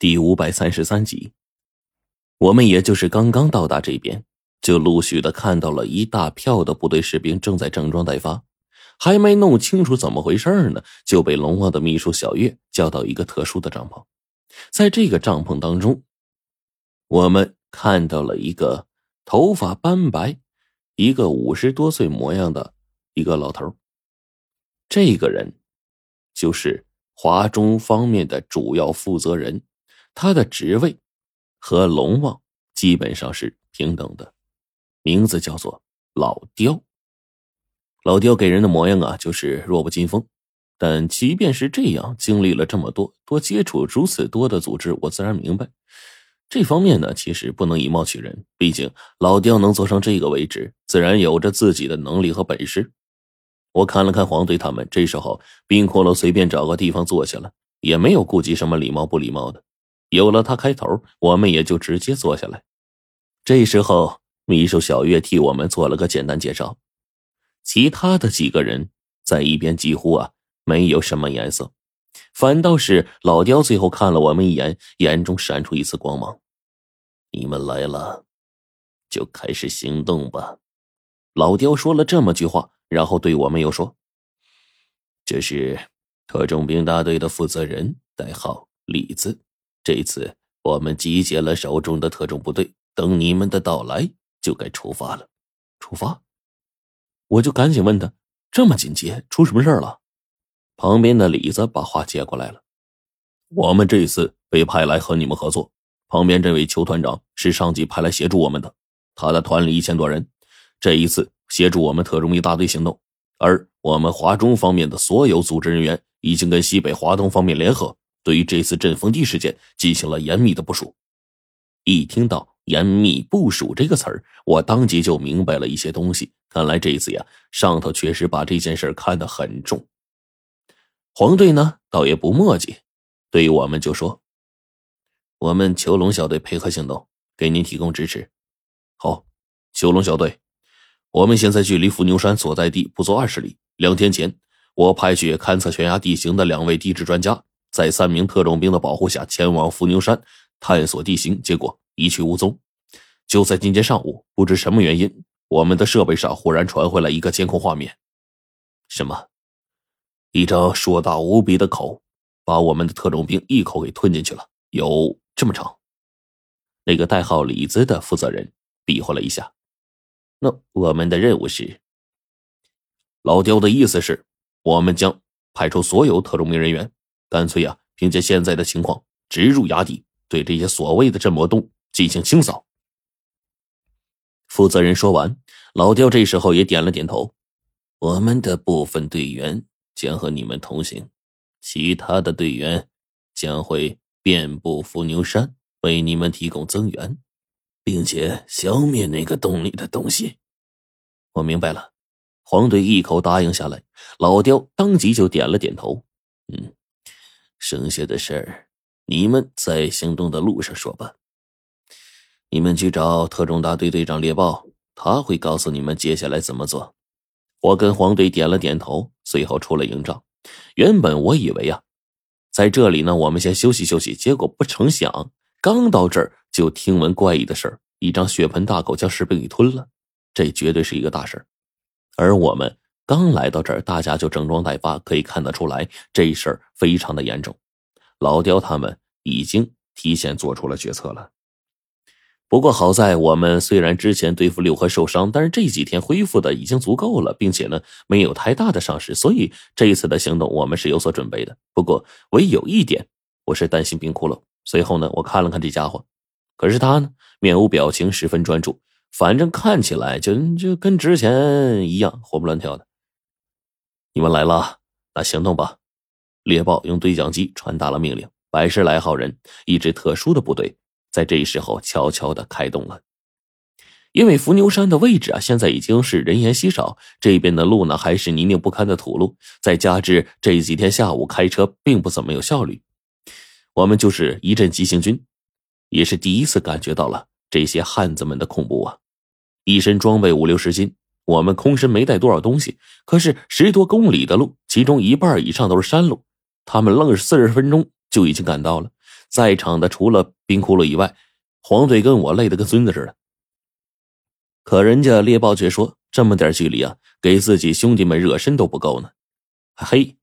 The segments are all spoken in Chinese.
第五百三十三集，我们也就是刚刚到达这边，就陆续的看到了一大票的部队士兵正在整装待发，还没弄清楚怎么回事呢，就被龙王的秘书小月叫到一个特殊的帐篷，在这个帐篷当中，我们看到了一个头发斑白、一个五十多岁模样的一个老头，这个人就是华中方面的主要负责人。他的职位和龙王基本上是平等的，名字叫做老刁。老刁给人的模样啊，就是弱不禁风。但即便是这样，经历了这么多，多接触如此多的组织，我自然明白，这方面呢，其实不能以貌取人。毕竟老刁能做上这个位置，自然有着自己的能力和本事。我看了看黄队他们，这时候冰骷髅随便找个地方坐下了，也没有顾及什么礼貌不礼貌的。有了他开头，我们也就直接坐下来。这时候，秘书小月替我们做了个简单介绍，其他的几个人在一边几乎啊没有什么颜色，反倒是老刁最后看了我们一眼，眼中闪出一丝光芒：“你们来了，就开始行动吧。”老刁说了这么句话，然后对我们又说：“这是特种兵大队的负责人，代号李子。”这次我们集结了手中的特种部队，等你们的到来就该出发了。出发，我就赶紧问他：这么紧急，出什么事了？旁边的李子把话接过来了：我们这次被派来和你们合作，旁边这位邱团长是上级派来协助我们的，他的团里一千多人，这一次协助我们特种兵大队行动，而我们华中方面的所有组织人员已经跟西北华东方面联合。对于这次阵风地事件进行了严密的部署。一听到“严密部署”这个词儿，我当即就明白了一些东西。看来这次呀，上头确实把这件事看得很重。黄队呢，倒也不墨迹，对于我们就说：“我们囚龙小队配合行动，给您提供支持。”好，囚龙小队，我们现在距离伏牛山所在地不足二十里。两天前，我派去勘测悬崖地形的两位地质专家。在三名特种兵的保护下，前往伏牛山探索地形，结果一去无踪。就在今天上午，不知什么原因，我们的设备上忽然传回来一个监控画面。什么？一张硕大无比的口，把我们的特种兵一口给吞进去了，有这么长。那个代号李子的负责人比划了一下。那我们的任务是？老刁的意思是，我们将派出所有特种兵人员。干脆呀，凭借现在的情况，直入崖底，对这些所谓的镇魔洞进行清扫。负责人说完，老刁这时候也点了点头。我们的部分队员将和你们同行，其他的队员将会遍布伏牛山，为你们提供增援，并且消灭那个洞里的东西。我明白了，黄队一口答应下来，老刁当即就点了点头。嗯。剩下的事儿，你们在行动的路上说吧。你们去找特种大队队长猎豹，他会告诉你们接下来怎么做。我跟黄队点了点头，随后出了营帐。原本我以为啊，在这里呢，我们先休息休息。结果不成想，刚到这儿就听闻怪异的事儿：一张血盆大口将士兵给吞了。这绝对是一个大事儿。而我们。刚来到这儿，大家就整装待发，可以看得出来，这事儿非常的严重。老刁他们已经提前做出了决策了。不过好在我们虽然之前对付六合受伤，但是这几天恢复的已经足够了，并且呢没有太大的伤势，所以这一次的行动我们是有所准备的。不过唯有一点，我是担心冰窟窿。随后呢，我看了看这家伙，可是他呢面无表情，十分专注，反正看起来就就跟之前一样活蹦乱跳的。你们来了，那行动吧！猎豹用对讲机传达了命令。百十来号人，一支特殊的部队，在这时候悄悄的开动了。因为伏牛山的位置啊，现在已经是人烟稀少，这边的路呢还是泥泞不堪的土路，再加之这几天下午开车并不怎么有效率，我们就是一阵急行军，也是第一次感觉到了这些汉子们的恐怖啊！一身装备五六十斤。我们空身没带多少东西，可是十多公里的路，其中一半以上都是山路，他们愣是四十分钟就已经赶到了。在场的除了冰窟窿以外，黄队跟我累得跟孙子似的。可人家猎豹却说：“这么点距离啊，给自己兄弟们热身都不够呢。”嘿，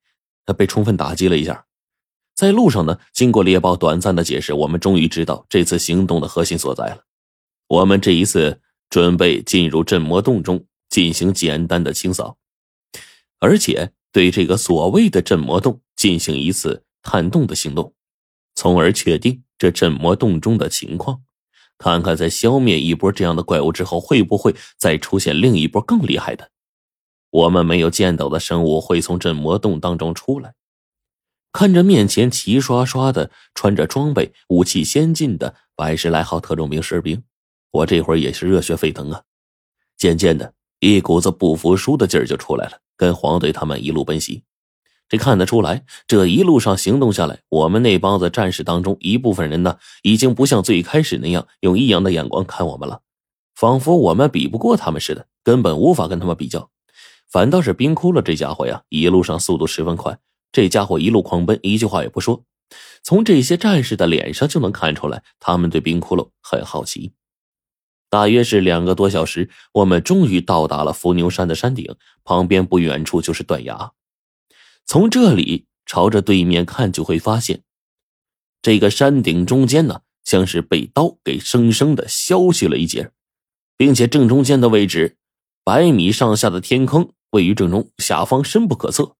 他被充分打击了一下。在路上呢，经过猎豹短暂的解释，我们终于知道这次行动的核心所在了。我们这一次准备进入镇魔洞中进行简单的清扫，而且对这个所谓的镇魔洞进行一次探洞的行动，从而确定这镇魔洞中的情况。看看在消灭一波这样的怪物之后，会不会再出现另一波更厉害的？我们没有见到的生物会从镇魔洞当中出来。看着面前齐刷刷的穿着装备、武器先进的百十来号特种兵士兵，我这会儿也是热血沸腾啊！渐渐的，一股子不服输的劲儿就出来了，跟黄队他们一路奔袭。这看得出来，这一路上行动下来，我们那帮子战士当中，一部分人呢，已经不像最开始那样用异样的眼光看我们了，仿佛我们比不过他们似的，根本无法跟他们比较。反倒是冰窟窿这家伙呀，一路上速度十分快，这家伙一路狂奔，一句话也不说。从这些战士的脸上就能看出来，他们对冰窟窿很好奇。大约是两个多小时，我们终于到达了伏牛山的山顶，旁边不远处就是断崖。从这里朝着对面看，就会发现，这个山顶中间呢，像是被刀给生生的削去了一截，并且正中间的位置，百米上下的天坑位于正中，下方深不可测。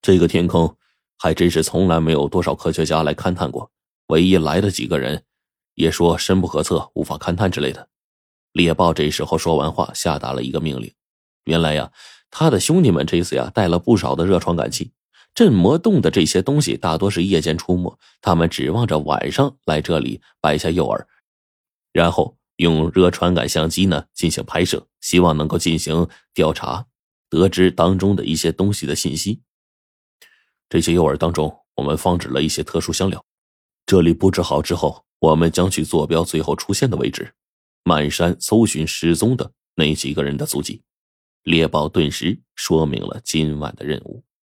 这个天坑还真是从来没有多少科学家来勘探过，唯一来的几个人也说深不可测，无法勘探之类的。猎豹这时候说完话，下达了一个命令。原来呀。他的兄弟们这次呀带了不少的热传感器，镇魔洞的这些东西大多是夜间出没，他们指望着晚上来这里摆下诱饵，然后用热传感相机呢进行拍摄，希望能够进行调查，得知当中的一些东西的信息。这些诱饵当中，我们放置了一些特殊香料。这里布置好之后，我们将去坐标最后出现的位置，满山搜寻失踪的那几个人的足迹。猎豹顿时说明了今晚的任务。